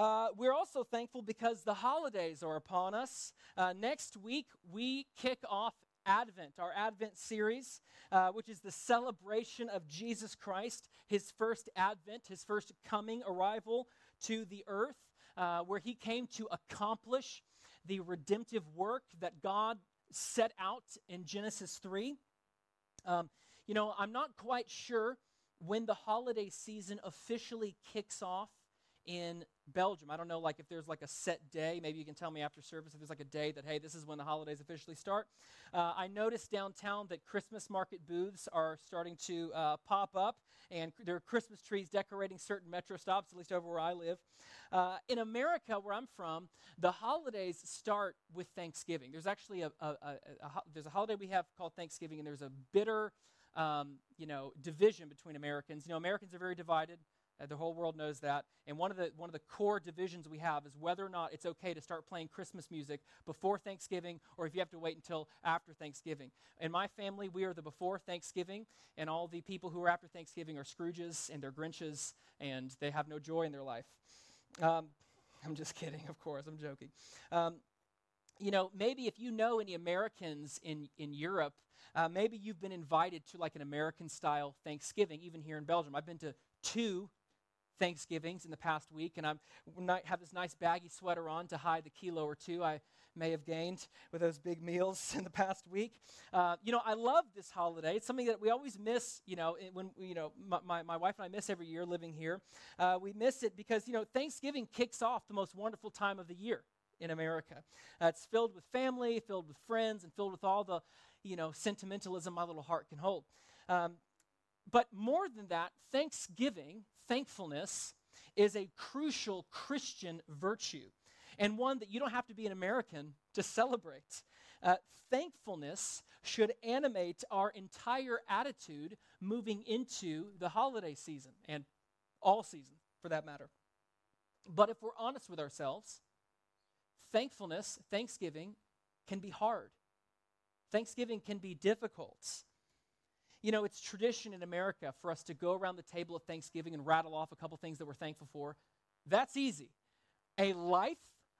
Uh, we're also thankful because the holidays are upon us. Uh, next week, we kick off Advent, our Advent series, uh, which is the celebration of Jesus Christ, his first Advent, his first coming, arrival to the earth, uh, where he came to accomplish the redemptive work that God set out in Genesis 3. Um, you know, I'm not quite sure when the holiday season officially kicks off in Belgium. I don't know, like if there's like a set day. Maybe you can tell me after service if there's like a day that hey, this is when the holidays officially start. Uh, I noticed downtown that Christmas market booths are starting to uh, pop up, and there are Christmas trees decorating certain metro stops, at least over where I live. Uh, in America, where I'm from, the holidays start with Thanksgiving. There's actually a, a, a, a there's a holiday we have called Thanksgiving, and there's a bitter um, you know division between Americans. You know, Americans are very divided. Uh, the whole world knows that. And one of the one of the core divisions we have is whether or not it's okay to start playing Christmas music before Thanksgiving or if you have to wait until after Thanksgiving. In my family, we are the before Thanksgiving, and all the people who are after Thanksgiving are Scrooges and they're Grinches and they have no joy in their life. Um, I'm just kidding, of course. I'm joking. Um, you know, maybe if you know any Americans in, in Europe, uh, maybe you've been invited to like an American style Thanksgiving, even here in Belgium. I've been to two Thanksgivings in the past week, and I have this nice baggy sweater on to hide the kilo or two I may have gained with those big meals in the past week. Uh, you know, I love this holiday. It's something that we always miss. You know, when you know my, my, wife and I miss every year living here. Uh, we miss it because you know Thanksgiving kicks off the most wonderful time of the year in America. Uh, it's filled with family, filled with friends, and filled with all the you know sentimentalism my little heart can hold. Um, but more than that, Thanksgiving, thankfulness, is a crucial Christian virtue and one that you don't have to be an American to celebrate. Uh, thankfulness should animate our entire attitude moving into the holiday season and all season for that matter. But if we're honest with ourselves, thankfulness, thanksgiving, can be hard. Thanksgiving can be difficult. You know, it's tradition in America for us to go around the table of Thanksgiving and rattle off a couple things that we're thankful for. That's easy. A life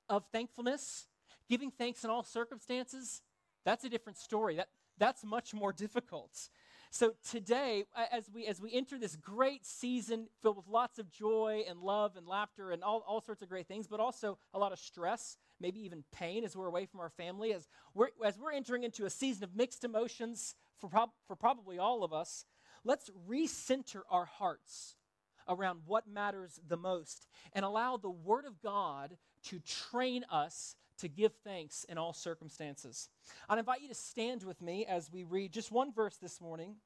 of thankfulness, giving thanks in all circumstances, that's a different story. That, that's much more difficult. So today, as we as we enter this great season filled with lots of joy and love and laughter and all, all sorts of great things, but also a lot of stress, maybe even pain as we're away from our family, as we're as we're entering into a season of mixed emotions for, prob- for probably all of us, let's recenter our hearts around what matters the most and allow the Word of God to train us to give thanks in all circumstances. I'd invite you to stand with me as we read just one verse this morning.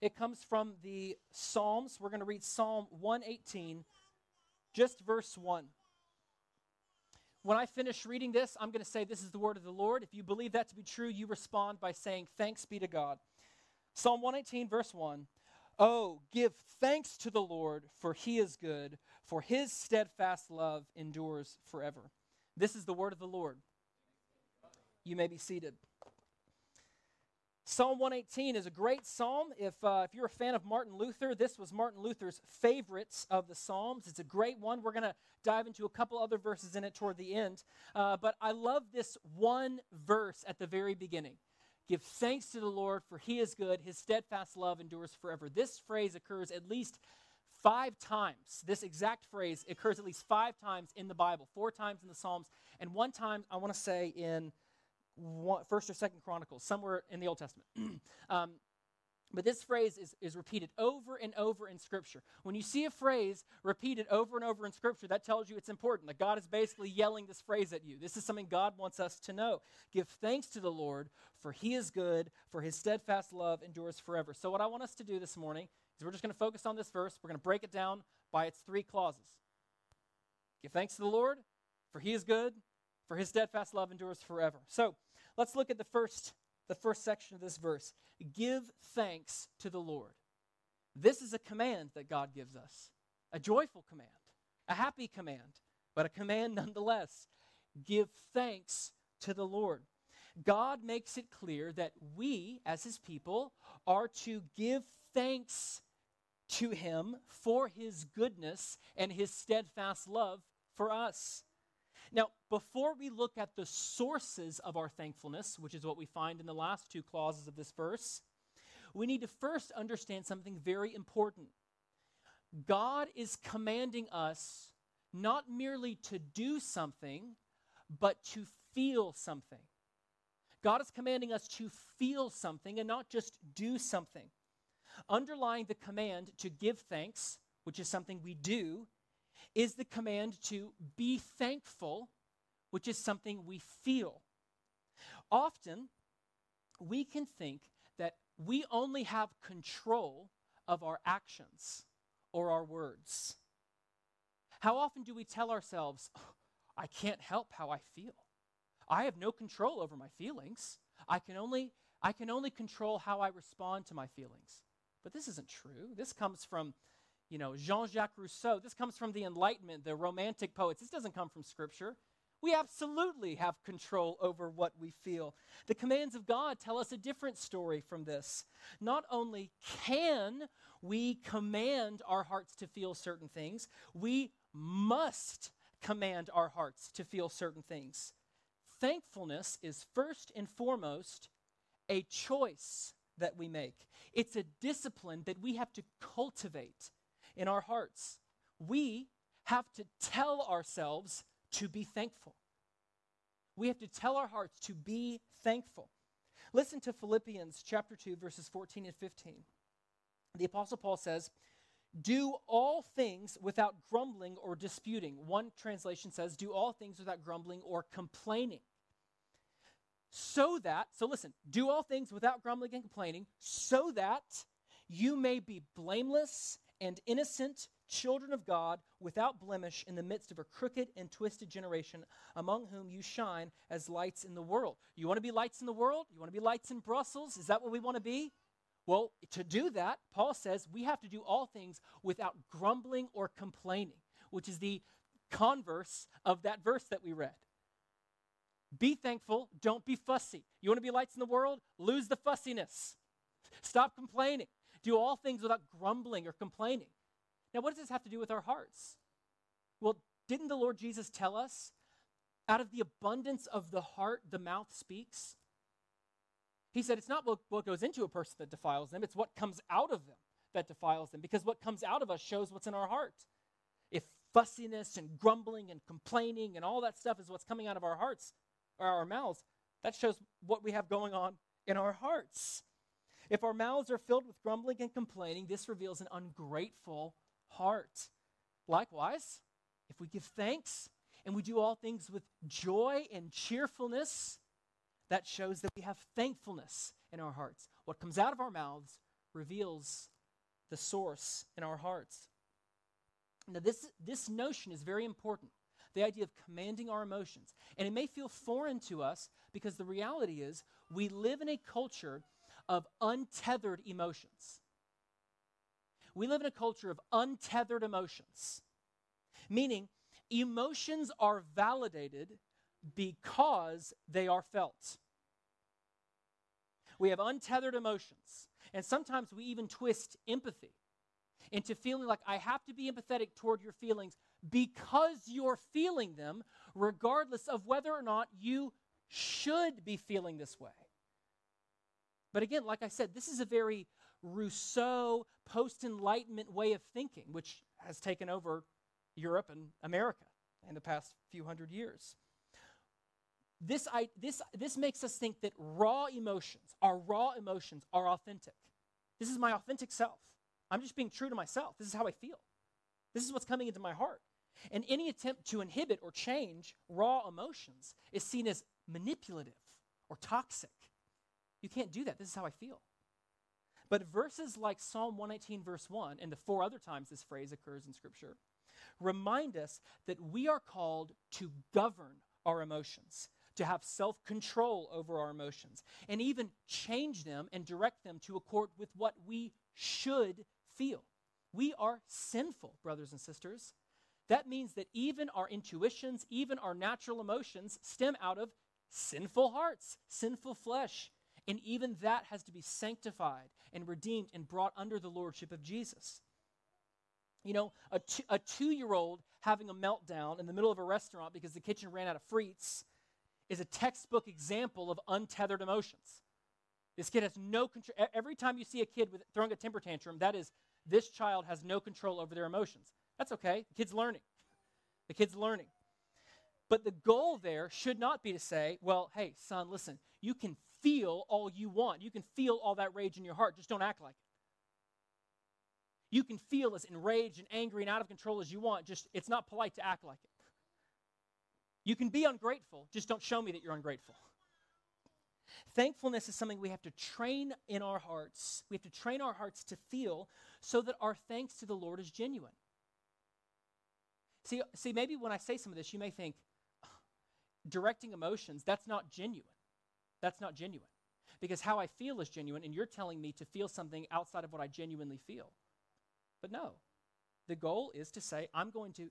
It comes from the Psalms. We're going to read Psalm 118, just verse 1. When I finish reading this, I'm going to say, This is the word of the Lord. If you believe that to be true, you respond by saying, Thanks be to God. Psalm 118, verse 1. Oh, give thanks to the Lord, for he is good, for his steadfast love endures forever. This is the word of the Lord. You may be seated. Psalm 118 is a great psalm. If, uh, if you're a fan of Martin Luther, this was Martin Luther's favorites of the Psalms. It's a great one. We're going to dive into a couple other verses in it toward the end. Uh, but I love this one verse at the very beginning. Give thanks to the Lord, for he is good. His steadfast love endures forever. This phrase occurs at least five times. This exact phrase occurs at least five times in the Bible, four times in the Psalms, and one time, I want to say, in one, First or Second Chronicles, somewhere in the Old Testament. um, but this phrase is, is repeated over and over in Scripture. When you see a phrase repeated over and over in Scripture, that tells you it's important. That God is basically yelling this phrase at you. This is something God wants us to know. Give thanks to the Lord, for he is good, for his steadfast love endures forever. So, what I want us to do this morning is we're just going to focus on this verse. We're going to break it down by its three clauses. Give thanks to the Lord, for he is good, for his steadfast love endures forever. So, let's look at the first the first section of this verse. Give thanks to the Lord. This is a command that God gives us. A joyful command, a happy command, but a command nonetheless. Give thanks to the Lord. God makes it clear that we, as his people, are to give thanks to him for his goodness and his steadfast love for us. Now, before we look at the sources of our thankfulness, which is what we find in the last two clauses of this verse, we need to first understand something very important. God is commanding us not merely to do something, but to feel something. God is commanding us to feel something and not just do something. Underlying the command to give thanks, which is something we do, is the command to be thankful, which is something we feel. Often, we can think that we only have control of our actions or our words. How often do we tell ourselves, oh, I can't help how I feel? I have no control over my feelings. I can only I can only control how I respond to my feelings. But this isn't true. This comes from, you know, Jean-Jacques Rousseau. This comes from the Enlightenment, the romantic poets. This doesn't come from scripture. We absolutely have control over what we feel. The commands of God tell us a different story from this. Not only can we command our hearts to feel certain things, we must command our hearts to feel certain things. Thankfulness is first and foremost a choice that we make. It's a discipline that we have to cultivate in our hearts. We have to tell ourselves to be thankful. We have to tell our hearts to be thankful. Listen to Philippians chapter 2 verses 14 and 15. The apostle Paul says, "Do all things without grumbling or disputing." One translation says, "Do all things without grumbling or complaining." so that, so listen, do all things without grumbling and complaining, so that you may be blameless and innocent children of God without blemish in the midst of a crooked and twisted generation among whom you shine as lights in the world. You want to be lights in the world? You want to be lights in Brussels? Is that what we want to be? Well, to do that, Paul says we have to do all things without grumbling or complaining, which is the converse of that verse that we read. Be thankful, don't be fussy. You want to be lights in the world? Lose the fussiness. Stop complaining. Do all things without grumbling or complaining. Now, what does this have to do with our hearts? Well, didn't the Lord Jesus tell us? Out of the abundance of the heart, the mouth speaks. He said it's not what, what goes into a person that defiles them, it's what comes out of them that defiles them, because what comes out of us shows what's in our heart. If fussiness and grumbling and complaining and all that stuff is what's coming out of our hearts, or our mouths, that shows what we have going on in our hearts. If our mouths are filled with grumbling and complaining, this reveals an ungrateful heart. Likewise, if we give thanks and we do all things with joy and cheerfulness, that shows that we have thankfulness in our hearts. What comes out of our mouths reveals the source in our hearts. Now, this, this notion is very important the idea of commanding our emotions. And it may feel foreign to us because the reality is we live in a culture of untethered emotions. We live in a culture of untethered emotions, meaning emotions are validated because they are felt. We have untethered emotions, and sometimes we even twist empathy into feeling like I have to be empathetic toward your feelings because you're feeling them, regardless of whether or not you should be feeling this way. But again, like I said, this is a very Rousseau post Enlightenment way of thinking, which has taken over Europe and America in the past few hundred years. This, I, this, this makes us think that raw emotions, our raw emotions, are authentic. This is my authentic self. I'm just being true to myself. This is how I feel. This is what's coming into my heart. And any attempt to inhibit or change raw emotions is seen as manipulative or toxic. You can't do that. This is how I feel. But verses like Psalm 119, verse 1, and the four other times this phrase occurs in Scripture, remind us that we are called to govern our emotions, to have self control over our emotions, and even change them and direct them to accord with what we should feel. We are sinful, brothers and sisters. That means that even our intuitions, even our natural emotions stem out of sinful hearts, sinful flesh. And even that has to be sanctified and redeemed and brought under the lordship of Jesus. You know, a two year old having a meltdown in the middle of a restaurant because the kitchen ran out of frites is a textbook example of untethered emotions. This kid has no control. Every time you see a kid with, throwing a temper tantrum, that is, this child has no control over their emotions. That's okay. The kid's learning. The kid's learning. But the goal there should not be to say, well, hey, son, listen, you can feel all you want. You can feel all that rage in your heart. Just don't act like it. You can feel as enraged and angry and out of control as you want. Just, it's not polite to act like it. You can be ungrateful. Just don't show me that you're ungrateful. Thankfulness is something we have to train in our hearts. We have to train our hearts to feel so that our thanks to the Lord is genuine. See, see, maybe when I say some of this, you may think, directing emotions, that's not genuine. That's not genuine. Because how I feel is genuine, and you're telling me to feel something outside of what I genuinely feel. But no, the goal is to say, I'm going to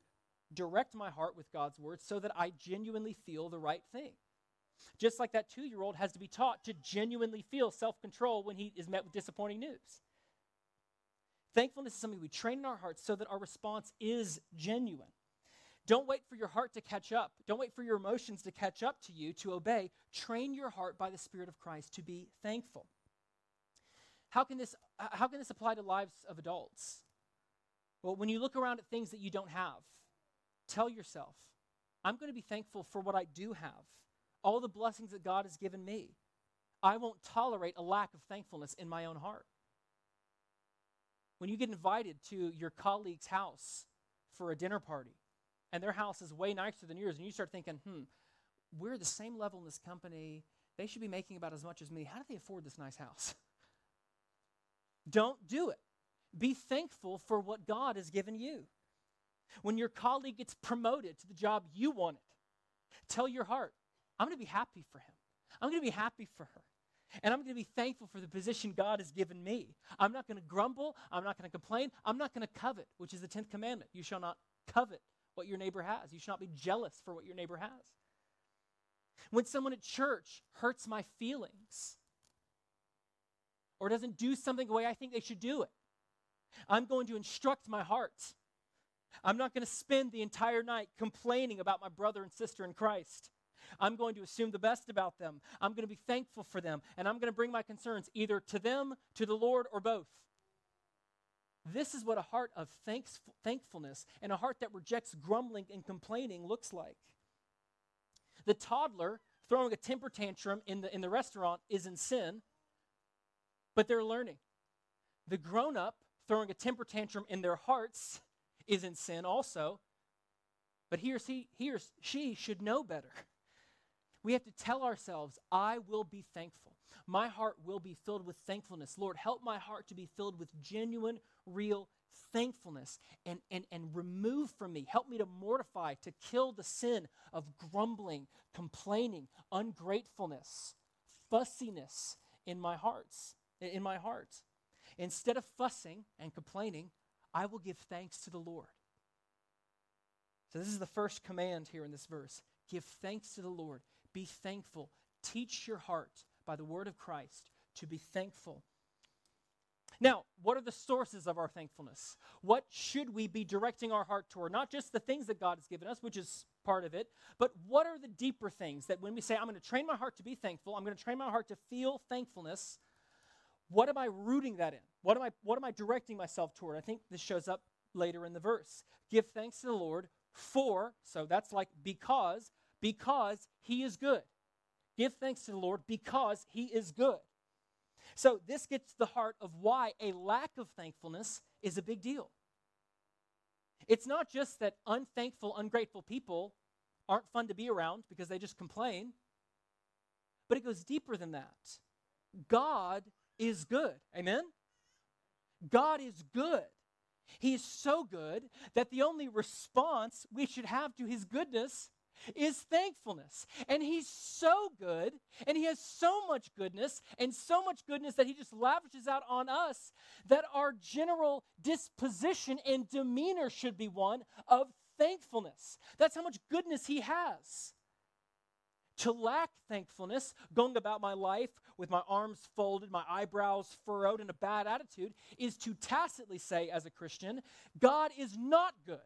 direct my heart with God's word so that I genuinely feel the right thing. Just like that two year old has to be taught to genuinely feel self control when he is met with disappointing news. Thankfulness is something we train in our hearts so that our response is genuine. Don't wait for your heart to catch up. Don't wait for your emotions to catch up to you to obey. Train your heart by the Spirit of Christ to be thankful. How can this, how can this apply to lives of adults? Well, when you look around at things that you don't have, tell yourself, I'm going to be thankful for what I do have, all the blessings that God has given me. I won't tolerate a lack of thankfulness in my own heart. When you get invited to your colleague's house for a dinner party, and their house is way nicer than yours, and you start thinking, hmm, we're the same level in this company. They should be making about as much as me. How do they afford this nice house? Don't do it. Be thankful for what God has given you. When your colleague gets promoted to the job you wanted, tell your heart, I'm going to be happy for him. I'm going to be happy for her. And I'm going to be thankful for the position God has given me. I'm not going to grumble. I'm not going to complain. I'm not going to covet, which is the 10th commandment. You shall not covet what your neighbor has. You should not be jealous for what your neighbor has. When someone at church hurts my feelings or doesn't do something the way I think they should do it, I'm going to instruct my heart. I'm not going to spend the entire night complaining about my brother and sister in Christ. I'm going to assume the best about them. I'm going to be thankful for them, and I'm going to bring my concerns either to them, to the Lord, or both. This is what a heart of thanks, thankfulness and a heart that rejects grumbling and complaining looks like. The toddler throwing a temper tantrum in the, in the restaurant is in sin, but they're learning. The grown up throwing a temper tantrum in their hearts is in sin also. But he or, he, he or she should know better. We have to tell ourselves, I will be thankful. My heart will be filled with thankfulness. Lord, help my heart to be filled with genuine, real thankfulness and, and, and remove from me, help me to mortify, to kill the sin of grumbling, complaining, ungratefulness, fussiness in my hearts, in my heart. Instead of fussing and complaining, I will give thanks to the Lord. So, this is the first command here in this verse give thanks to the Lord. Be thankful. Teach your heart by the word of Christ to be thankful. Now, what are the sources of our thankfulness? What should we be directing our heart toward? Not just the things that God has given us, which is part of it, but what are the deeper things that when we say, I'm going to train my heart to be thankful, I'm going to train my heart to feel thankfulness, what am I rooting that in? What am I what am I directing myself toward? I think this shows up later in the verse. Give thanks to the Lord for, so that's like because, because he is good. Give thanks to the Lord because he is good. So this gets to the heart of why a lack of thankfulness is a big deal. It's not just that unthankful, ungrateful people aren't fun to be around because they just complain, but it goes deeper than that. God is good. Amen? God is good. He is so good that the only response we should have to his goodness is thankfulness. And he's so good, and he has so much goodness, and so much goodness that he just lavishes out on us that our general disposition and demeanor should be one of thankfulness. That's how much goodness he has. To lack thankfulness, going about my life with my arms folded, my eyebrows furrowed, and a bad attitude, is to tacitly say, as a Christian, God is not good.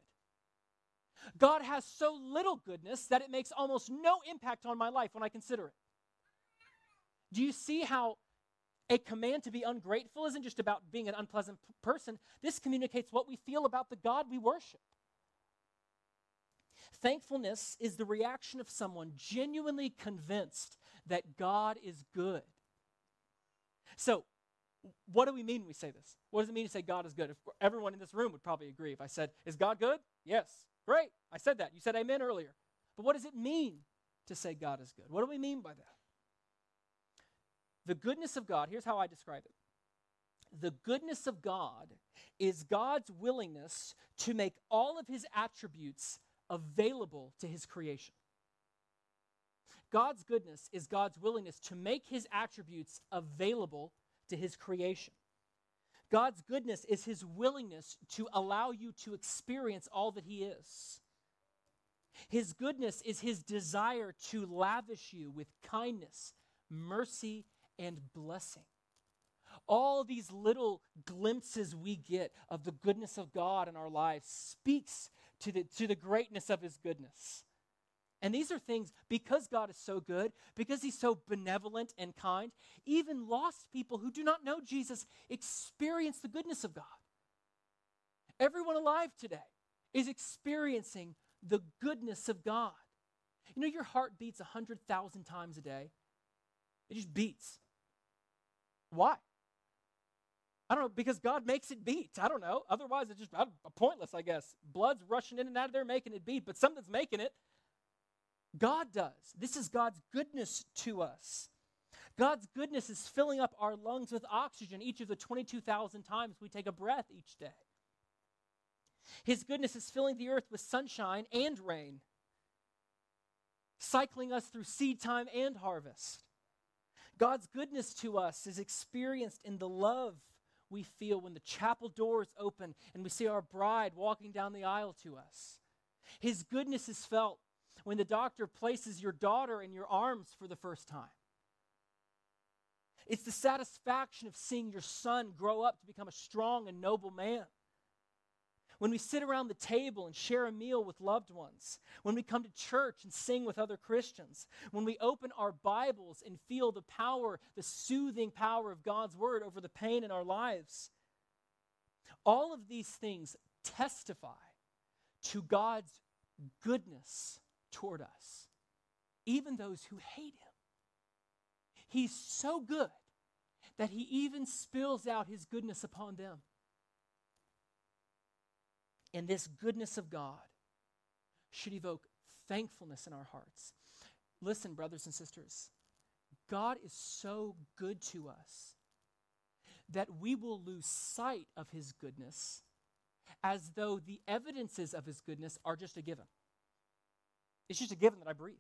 God has so little goodness that it makes almost no impact on my life when I consider it. Do you see how a command to be ungrateful isn't just about being an unpleasant p- person? This communicates what we feel about the God we worship. Thankfulness is the reaction of someone genuinely convinced that God is good. So, what do we mean when we say this? What does it mean to say God is good? If everyone in this room would probably agree. If I said, Is God good? Yes. Great. I said that. You said amen earlier. But what does it mean to say God is good? What do we mean by that? The goodness of God, here's how I describe it the goodness of God is God's willingness to make all of his attributes available to his creation. God's goodness is God's willingness to make his attributes available to his creation. God's goodness is his willingness to allow you to experience all that he is. His goodness is his desire to lavish you with kindness, mercy, and blessing. All these little glimpses we get of the goodness of God in our lives speaks to the, to the greatness of his goodness. And these are things, because God is so good, because He's so benevolent and kind, even lost people who do not know Jesus experience the goodness of God. Everyone alive today is experiencing the goodness of God. You know, your heart beats 100,000 times a day, it just beats. Why? I don't know, because God makes it beat. I don't know. Otherwise, it's just uh, pointless, I guess. Blood's rushing in and out of there making it beat, but something's making it. God does. This is God's goodness to us. God's goodness is filling up our lungs with oxygen each of the 22,000 times we take a breath each day. His goodness is filling the earth with sunshine and rain, cycling us through seed time and harvest. God's goodness to us is experienced in the love we feel when the chapel doors open and we see our bride walking down the aisle to us. His goodness is felt when the doctor places your daughter in your arms for the first time. It's the satisfaction of seeing your son grow up to become a strong and noble man. When we sit around the table and share a meal with loved ones, when we come to church and sing with other Christians, when we open our Bibles and feel the power, the soothing power of God's Word over the pain in our lives, all of these things testify to God's goodness toward us, even those who hate him. He's so good that he even spills out his goodness upon them. And this goodness of God should evoke thankfulness in our hearts. Listen, brothers and sisters, God is so good to us that we will lose sight of his goodness as though the evidences of his goodness are just a given. It's just a given that I breathe.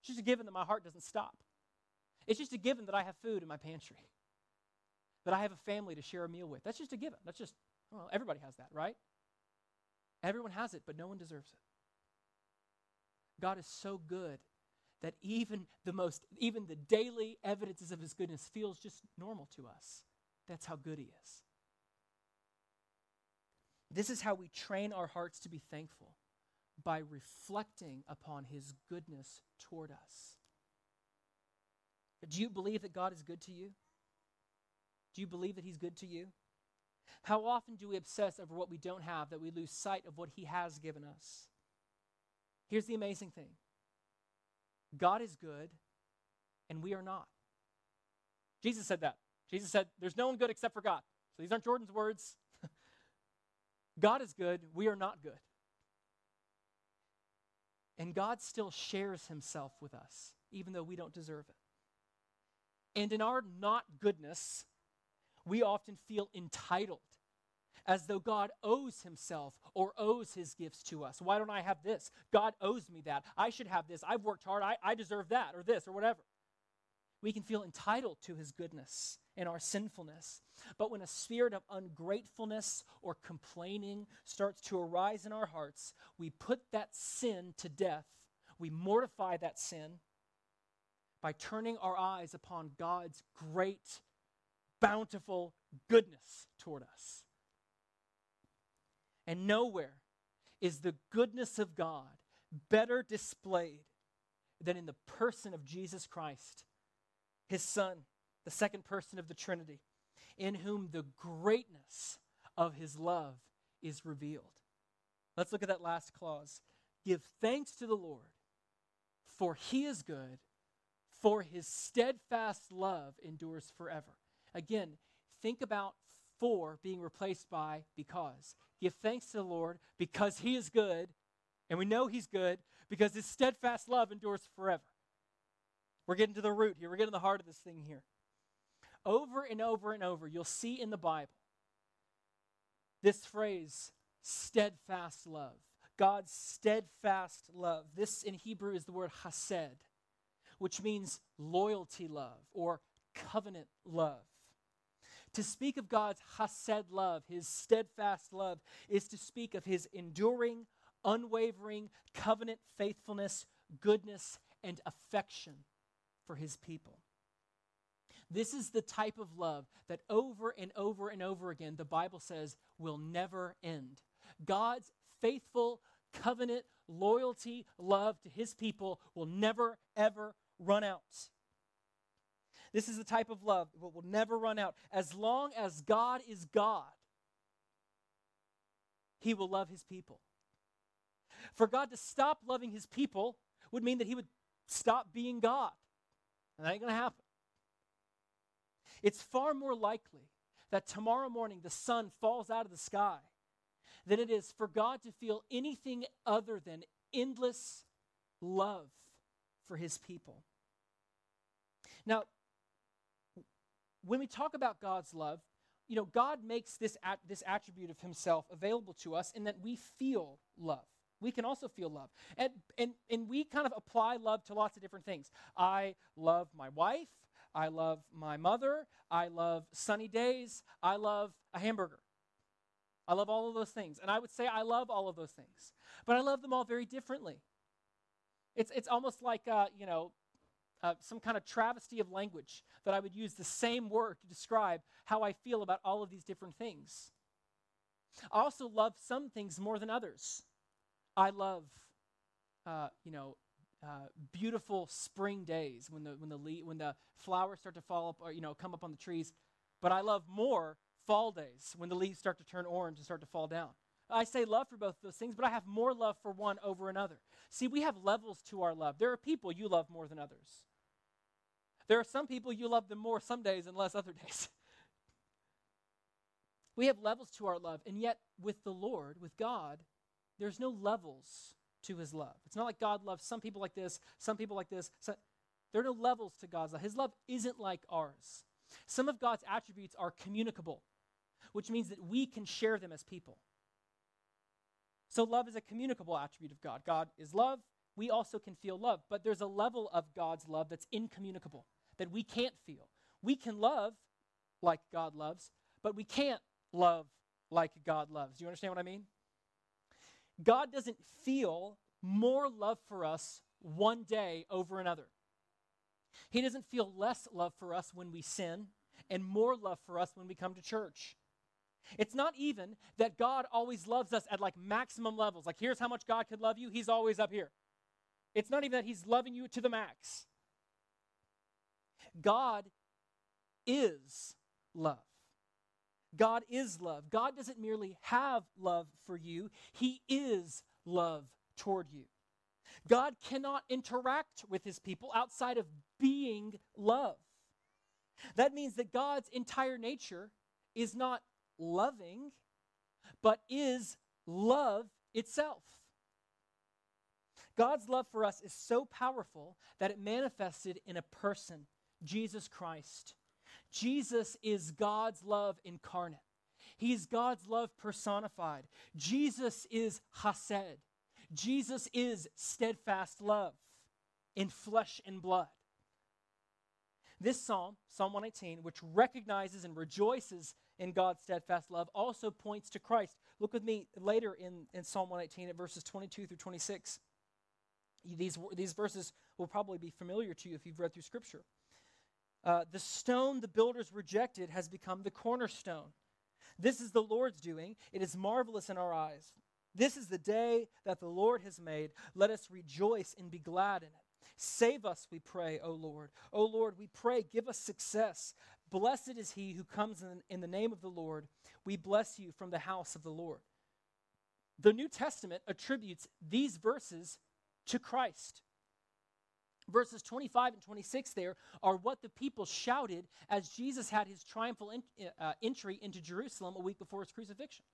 It's just a given that my heart doesn't stop. It's just a given that I have food in my pantry, that I have a family to share a meal with. That's just a given. That's just, well, everybody has that, right? Everyone has it, but no one deserves it. God is so good that even the most, even the daily evidences of his goodness feels just normal to us. That's how good he is. This is how we train our hearts to be thankful by reflecting upon his goodness toward us. Do you believe that God is good to you? Do you believe that he's good to you? How often do we obsess over what we don't have that we lose sight of what he has given us? Here's the amazing thing God is good, and we are not. Jesus said that. Jesus said, There's no one good except for God. So these aren't Jordan's words. God is good, we are not good. And God still shares himself with us, even though we don't deserve it. And in our not goodness, we often feel entitled, as though God owes himself or owes his gifts to us. Why don't I have this? God owes me that. I should have this. I've worked hard. I, I deserve that or this or whatever. We can feel entitled to his goodness in our sinfulness. But when a spirit of ungratefulness or complaining starts to arise in our hearts, we put that sin to death. We mortify that sin by turning our eyes upon God's great, bountiful goodness toward us. And nowhere is the goodness of God better displayed than in the person of Jesus Christ, his Son, the second person of the Trinity, in whom the greatness of his love is revealed. Let's look at that last clause. Give thanks to the Lord, for he is good, for his steadfast love endures forever. Again, think about for being replaced by because. Give thanks to the Lord because he is good, and we know he's good because his steadfast love endures forever. We're getting to the root here, we're getting to the heart of this thing here. Over and over and over, you'll see in the Bible this phrase, steadfast love. God's steadfast love. This in Hebrew is the word hesed, which means loyalty love or covenant love. To speak of God's hesed love, his steadfast love, is to speak of his enduring, unwavering covenant faithfulness, goodness, and affection for his people. This is the type of love that over and over and over again the Bible says will never end. God's faithful covenant loyalty, love to his people will never, ever run out. This is the type of love that will never run out. As long as God is God, he will love his people. For God to stop loving his people would mean that he would stop being God. And that ain't going to happen. It's far more likely that tomorrow morning the sun falls out of the sky than it is for God to feel anything other than endless love for his people. Now, when we talk about God's love, you know, God makes this, at, this attribute of himself available to us in that we feel love. We can also feel love. And, and, and we kind of apply love to lots of different things. I love my wife. I love my mother. I love sunny days. I love a hamburger. I love all of those things. And I would say I love all of those things. But I love them all very differently. It's, it's almost like, uh, you know, uh, some kind of travesty of language that I would use the same word to describe how I feel about all of these different things. I also love some things more than others. I love, uh, you know, uh, beautiful spring days when the when the le- when the flowers start to fall up or you know come up on the trees. But I love more fall days when the leaves start to turn orange and start to fall down. I say love for both those things, but I have more love for one over another. See, we have levels to our love. There are people you love more than others. There are some people you love them more some days and less other days. we have levels to our love, and yet with the Lord, with God, there's no levels to his love. It's not like God loves some people like this, some people like this. So, there are no levels to God's love. His love isn't like ours. Some of God's attributes are communicable, which means that we can share them as people. So, love is a communicable attribute of God. God is love. We also can feel love, but there's a level of God's love that's incommunicable, that we can't feel. We can love like God loves, but we can't love like God loves. Do you understand what I mean? God doesn't feel more love for us one day over another. He doesn't feel less love for us when we sin and more love for us when we come to church. It's not even that God always loves us at like maximum levels. Like, here's how much God could love you, He's always up here. It's not even that He's loving you to the max. God is love. God is love. God doesn't merely have love for you, He is love toward you. God cannot interact with His people outside of being love. That means that God's entire nature is not loving, but is love itself. God's love for us is so powerful that it manifested in a person, Jesus Christ. Jesus is God's love incarnate. He's God's love personified. Jesus is Hesed. Jesus is steadfast love in flesh and blood. This psalm, Psalm 118, which recognizes and rejoices in God's steadfast love, also points to Christ. Look with me later in, in Psalm 118 at verses 22 through 26. These, these verses will probably be familiar to you if you've read through Scripture. Uh, the stone the builders rejected has become the cornerstone. This is the Lord's doing. It is marvelous in our eyes. This is the day that the Lord has made. Let us rejoice and be glad in it. Save us, we pray, O Lord. O Lord, we pray, give us success. Blessed is he who comes in, in the name of the Lord. We bless you from the house of the Lord. The New Testament attributes these verses to Christ. Verses 25 and 26 there are what the people shouted as Jesus had his triumphal in, uh, entry into Jerusalem a week before his crucifixion.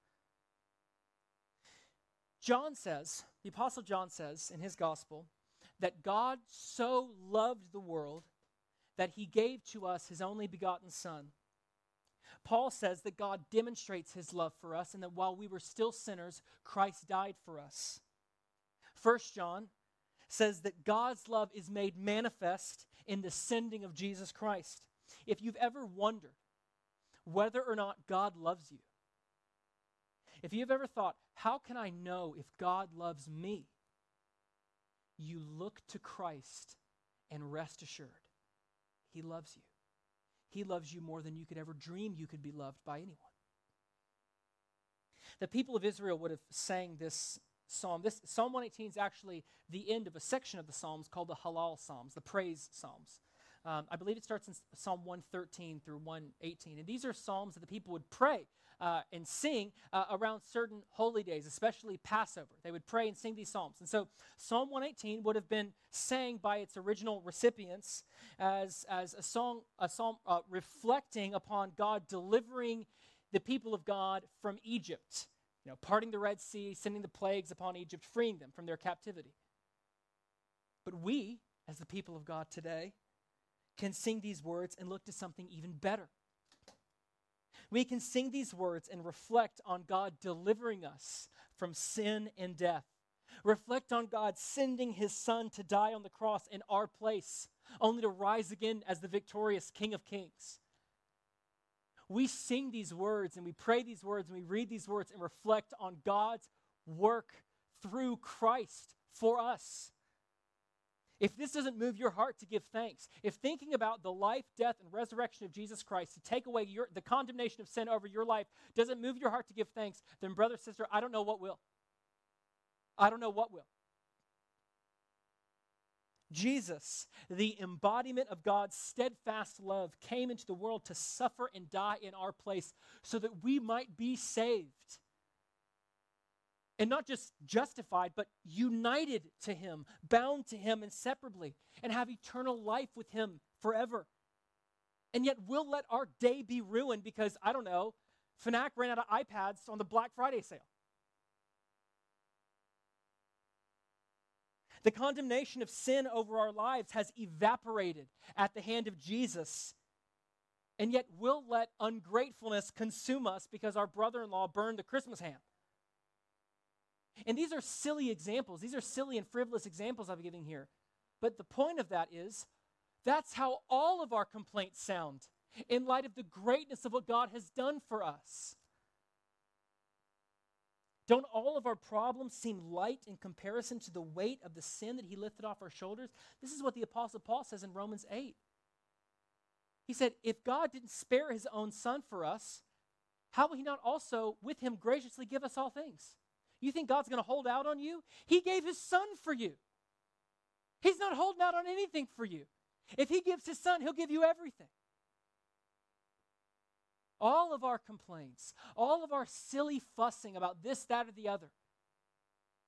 John says, the Apostle John says in his gospel, that God so loved the world that he gave to us his only begotten Son. Paul says that God demonstrates his love for us and that while we were still sinners, Christ died for us. First John says that God's love is made manifest in the sending of Jesus Christ. If you've ever wondered whether or not God loves you, if you've ever thought, how can I know if God loves me? You look to Christ and rest assured, He loves you. He loves you more than you could ever dream you could be loved by anyone. The people of Israel would have sang this psalm. This Psalm 118 is actually the end of a section of the Psalms called the Hallel Psalms, the praise Psalms. Um, I believe it starts in Psalm 113 through 118. And these are psalms that the people would pray uh, and sing uh, around certain holy days, especially Passover. They would pray and sing these psalms. And so Psalm 118 would have been sang by its original recipients as, as a song, a psalm uh, reflecting upon God delivering the people of God from Egypt you know, parting the Red Sea, sending the plagues upon Egypt, freeing them from their captivity. But we, as the people of God today, can sing these words and look to something even better. We can sing these words and reflect on God delivering us from sin and death. Reflect on God sending his son to die on the cross in our place, only to rise again as the victorious King of Kings we sing these words and we pray these words and we read these words and reflect on God's work through Christ for us. If this doesn't move your heart to give thanks, if thinking about the life, death, and resurrection of Jesus Christ to take away your, the condemnation of sin over your life doesn't move your heart to give thanks, then, brother, sister, I don't know what will. I don't know what will. Jesus, the embodiment of God's steadfast love, came into the world to suffer and die in our place so that we might be saved. And not just justified, but united to Him, bound to Him inseparably, and have eternal life with Him forever. And yet we'll let our day be ruined because, I don't know, Fnac ran out of iPads on the Black Friday sale. The condemnation of sin over our lives has evaporated at the hand of Jesus. And yet we'll let ungratefulness consume us because our brother in law burned the Christmas ham. And these are silly examples. These are silly and frivolous examples I'm giving here. But the point of that is that's how all of our complaints sound in light of the greatness of what God has done for us. Don't all of our problems seem light in comparison to the weight of the sin that he lifted off our shoulders? This is what the Apostle Paul says in Romans 8. He said, If God didn't spare his own son for us, how will he not also with him graciously give us all things? You think God's going to hold out on you? He gave his son for you. He's not holding out on anything for you. If he gives his son, he'll give you everything all of our complaints, all of our silly fussing about this, that, or the other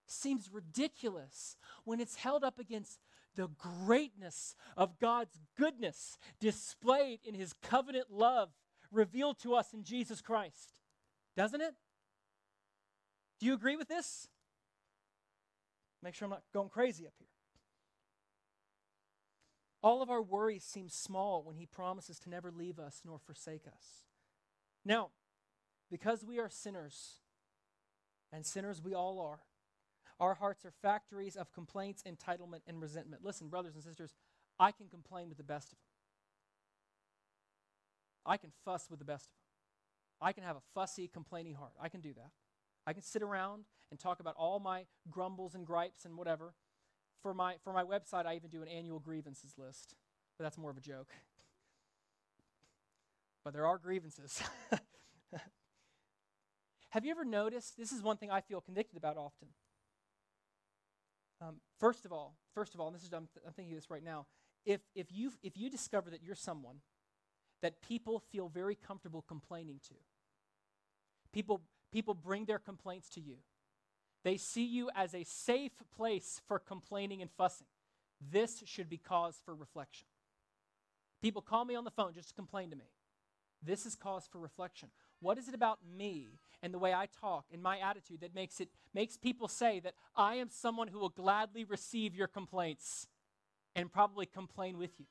seems ridiculous when it's held up against the greatness of God's goodness displayed in his covenant love revealed to us in Jesus Christ. Doesn't it? Do you agree with this? Make sure I'm not going crazy up here. All of our worries seem small when he promises to never leave us nor forsake us. Now, because we are sinners, and sinners we all are, our hearts are factories of complaints, entitlement, and resentment. Listen, brothers and sisters, I can complain with the best of them. I can fuss with the best of them. I can have a fussy, complaining heart. I can do that. I can sit around and talk about all my grumbles and gripes and whatever for my, for my website, I even do an annual grievances list, but that's more of a joke. But there are grievances. Have you ever noticed? This is one thing I feel convicted about often. Um, first of all, first of all, and this is I'm, I'm thinking of this right now. If if you if you discover that you're someone that people feel very comfortable complaining to, people people bring their complaints to you. They see you as a safe place for complaining and fussing. This should be cause for reflection. People call me on the phone just to complain to me. This is cause for reflection. What is it about me and the way I talk and my attitude that makes it makes people say that I am someone who will gladly receive your complaints and probably complain with you?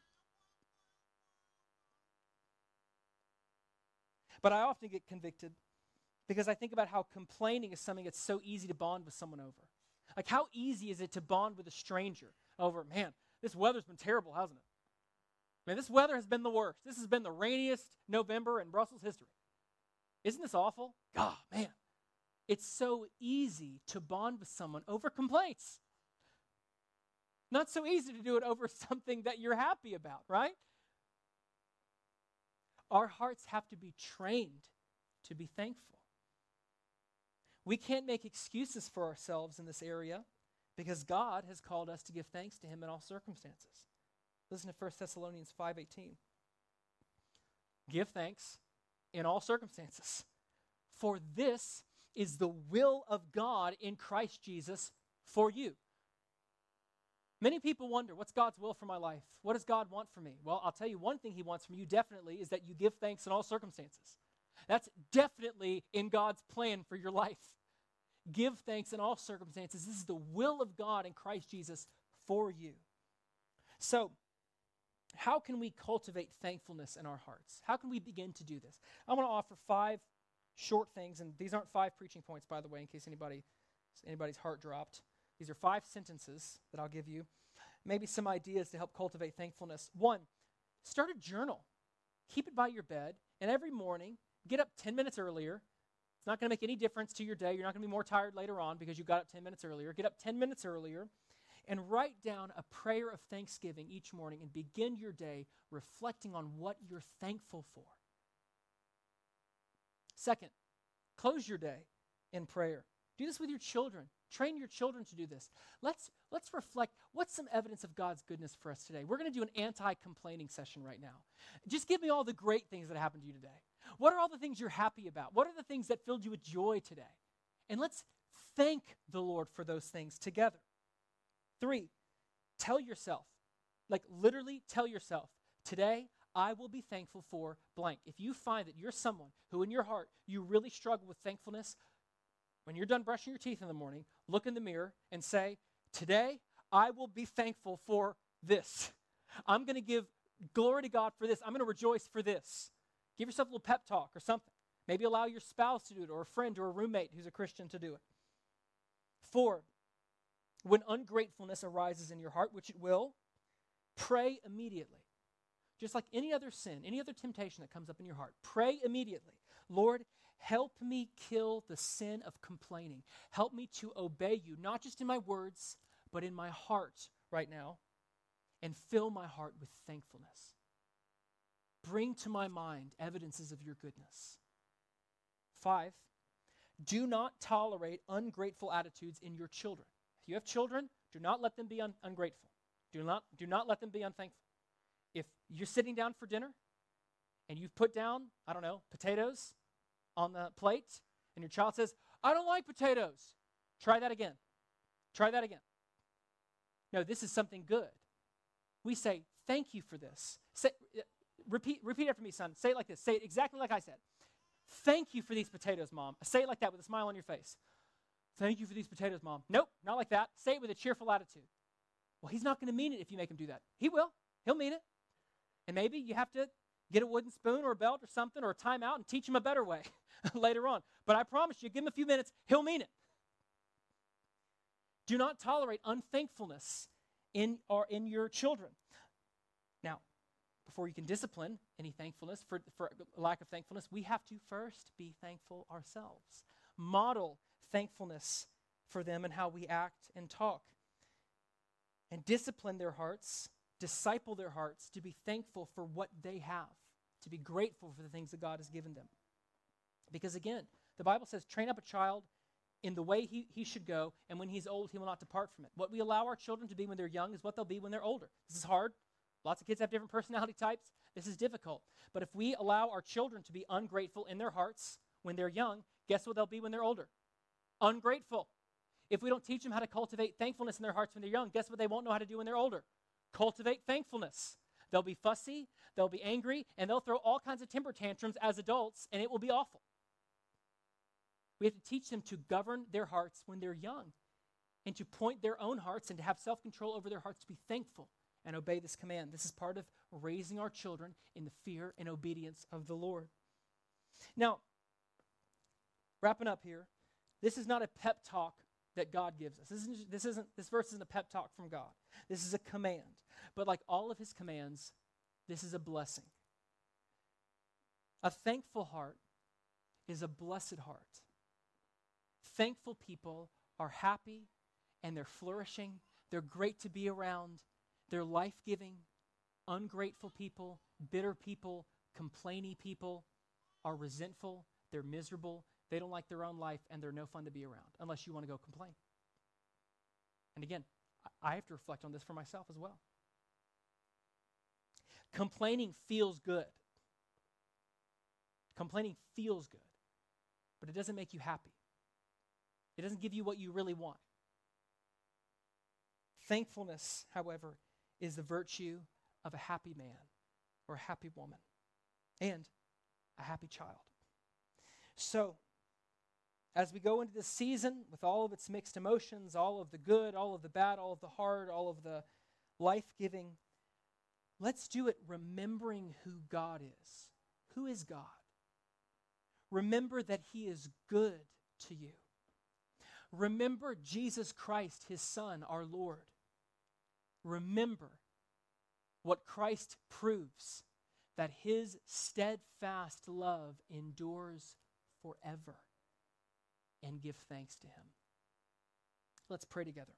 But I often get convicted because I think about how complaining is something that's so easy to bond with someone over. Like, how easy is it to bond with a stranger over, man, this weather's been terrible, hasn't it? Man, this weather has been the worst. This has been the rainiest November in Brussels history. Isn't this awful? God, man. It's so easy to bond with someone over complaints. Not so easy to do it over something that you're happy about, right? Our hearts have to be trained to be thankful. We can't make excuses for ourselves in this area because God has called us to give thanks to him in all circumstances. Listen to 1 Thessalonians 5:18. Give thanks in all circumstances, for this is the will of God in Christ Jesus for you. Many people wonder, what's God's will for my life? What does God want from me? Well, I'll tell you one thing He wants from you definitely is that you give thanks in all circumstances. That's definitely in God's plan for your life. Give thanks in all circumstances. This is the will of God in Christ Jesus for you. So, how can we cultivate thankfulness in our hearts? How can we begin to do this? I want to offer five short things, and these aren't five preaching points, by the way, in case anybody anybody's heart dropped. These are five sentences that I'll give you. Maybe some ideas to help cultivate thankfulness. One, start a journal. Keep it by your bed, and every morning, get up 10 minutes earlier. It's not going to make any difference to your day. You're not going to be more tired later on because you got up 10 minutes earlier. Get up 10 minutes earlier and write down a prayer of thanksgiving each morning and begin your day reflecting on what you're thankful for. Second, close your day in prayer. Do this with your children. Train your children to do this. Let's, let's reflect what's some evidence of God's goodness for us today. We're going to do an anti complaining session right now. Just give me all the great things that happened to you today. What are all the things you're happy about? What are the things that filled you with joy today? And let's thank the Lord for those things together. Three, tell yourself, like literally tell yourself, today I will be thankful for blank. If you find that you're someone who in your heart you really struggle with thankfulness, when you're done brushing your teeth in the morning, look in the mirror and say, Today I will be thankful for this. I'm going to give glory to God for this. I'm going to rejoice for this. Give yourself a little pep talk or something. Maybe allow your spouse to do it or a friend or a roommate who's a Christian to do it. Four, when ungratefulness arises in your heart, which it will, pray immediately. Just like any other sin, any other temptation that comes up in your heart, pray immediately. Lord, help me kill the sin of complaining. Help me to obey you, not just in my words, but in my heart right now, and fill my heart with thankfulness. Bring to my mind evidences of your goodness. Five, do not tolerate ungrateful attitudes in your children. If you have children, do not let them be un- ungrateful. Do not, do not let them be unthankful. If you're sitting down for dinner and you've put down, I don't know, potatoes on the plate, and your child says, I don't like potatoes, try that again. Try that again. No, this is something good. We say, Thank you for this. Say, uh, repeat, repeat after me, son. Say it like this. Say it exactly like I said. Thank you for these potatoes, mom. Say it like that with a smile on your face. Thank you for these potatoes, mom. Nope, not like that. Say it with a cheerful attitude. Well, he's not going to mean it if you make him do that. He will. He'll mean it. And maybe you have to get a wooden spoon or a belt or something or a timeout and teach him a better way later on. But I promise you, give him a few minutes, he'll mean it. Do not tolerate unthankfulness in, or in your children. Now, before you can discipline any thankfulness for, for lack of thankfulness, we have to first be thankful ourselves. Model thankfulness for them and how we act and talk. and discipline their hearts, disciple their hearts to be thankful for what they have, to be grateful for the things that God has given them. Because again, the Bible says, train up a child in the way he, he should go, and when he's old, he will not depart from it. What we allow our children to be when they're young is what they'll be when they're older. This is hard. Lots of kids have different personality types. This is difficult. But if we allow our children to be ungrateful in their hearts when they're young, guess what they'll be when they're older? Ungrateful. If we don't teach them how to cultivate thankfulness in their hearts when they're young, guess what they won't know how to do when they're older? Cultivate thankfulness. They'll be fussy, they'll be angry, and they'll throw all kinds of temper tantrums as adults, and it will be awful. We have to teach them to govern their hearts when they're young and to point their own hearts and to have self control over their hearts to be thankful and obey this command. This is part of raising our children in the fear and obedience of the Lord. Now, wrapping up here, this is not a pep talk that God gives us. This isn't, this isn't this verse isn't a pep talk from God. This is a command. But like all of his commands, this is a blessing. A thankful heart is a blessed heart. Thankful people are happy and they're flourishing. They're great to be around. They're life giving. Ungrateful people, bitter people, complaining people are resentful. They're miserable. They don't like their own life and they're no fun to be around unless you want to go complain. And again, I have to reflect on this for myself as well. Complaining feels good. Complaining feels good, but it doesn't make you happy. It doesn't give you what you really want. Thankfulness, however, is the virtue of a happy man or a happy woman and a happy child. So, as we go into this season with all of its mixed emotions, all of the good, all of the bad, all of the hard, all of the life giving, let's do it remembering who God is. Who is God? Remember that He is good to you. Remember Jesus Christ, His Son, our Lord. Remember what Christ proves that His steadfast love endures forever and give thanks to him. Let's pray together.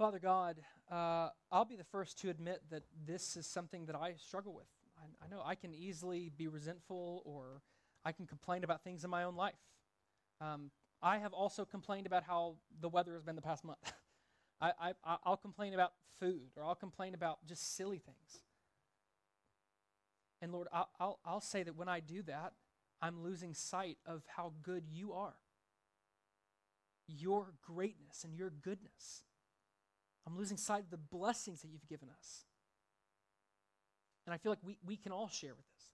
Father God, uh, I'll be the first to admit that this is something that I struggle with. I, I, know I can easily be resentful or I can complain about things in my own life. Um, I have also complained about how the weather has been the past month. I, I, I'll complain about food or I'll complain about just silly things. And Lord, I'll, I'll, I'll say that when I do that, I'm losing sight of how good you are. Your greatness and your goodness. I'm losing sight of the blessings that you've given us. And I feel like we, we can all share with this.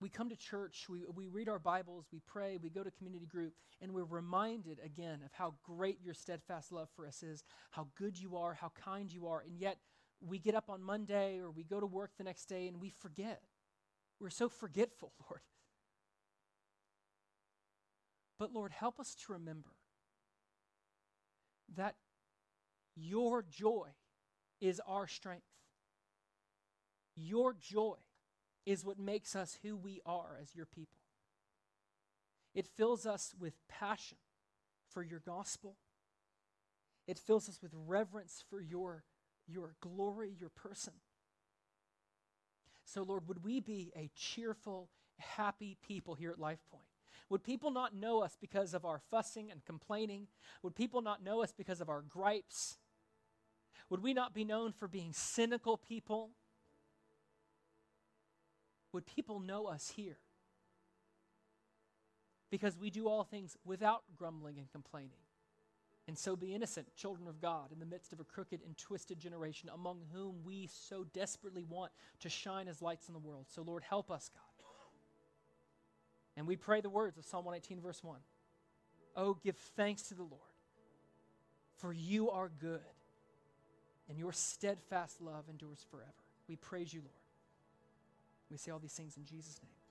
We come to church, we, we read our Bibles, we pray, we go to community group, and we're reminded again of how great your steadfast love for us is, how good you are, how kind you are, and yet we get up on Monday or we go to work the next day and we forget. We're so forgetful, Lord. But Lord, help us to remember that your joy is our strength. Your joy is what makes us who we are as your people. It fills us with passion for your gospel. It fills us with reverence for your your glory, your person. So, Lord, would we be a cheerful, happy people here at Life Point? Would people not know us because of our fussing and complaining? Would people not know us because of our gripes? Would we not be known for being cynical people? Would people know us here? Because we do all things without grumbling and complaining and so be innocent children of God in the midst of a crooked and twisted generation among whom we so desperately want to shine as lights in the world. So, Lord, help us, God. And we pray the words of Psalm 118, verse 1. Oh, give thanks to the Lord, for you are good, and your steadfast love endures forever. We praise you, Lord. We say all these things in Jesus' name.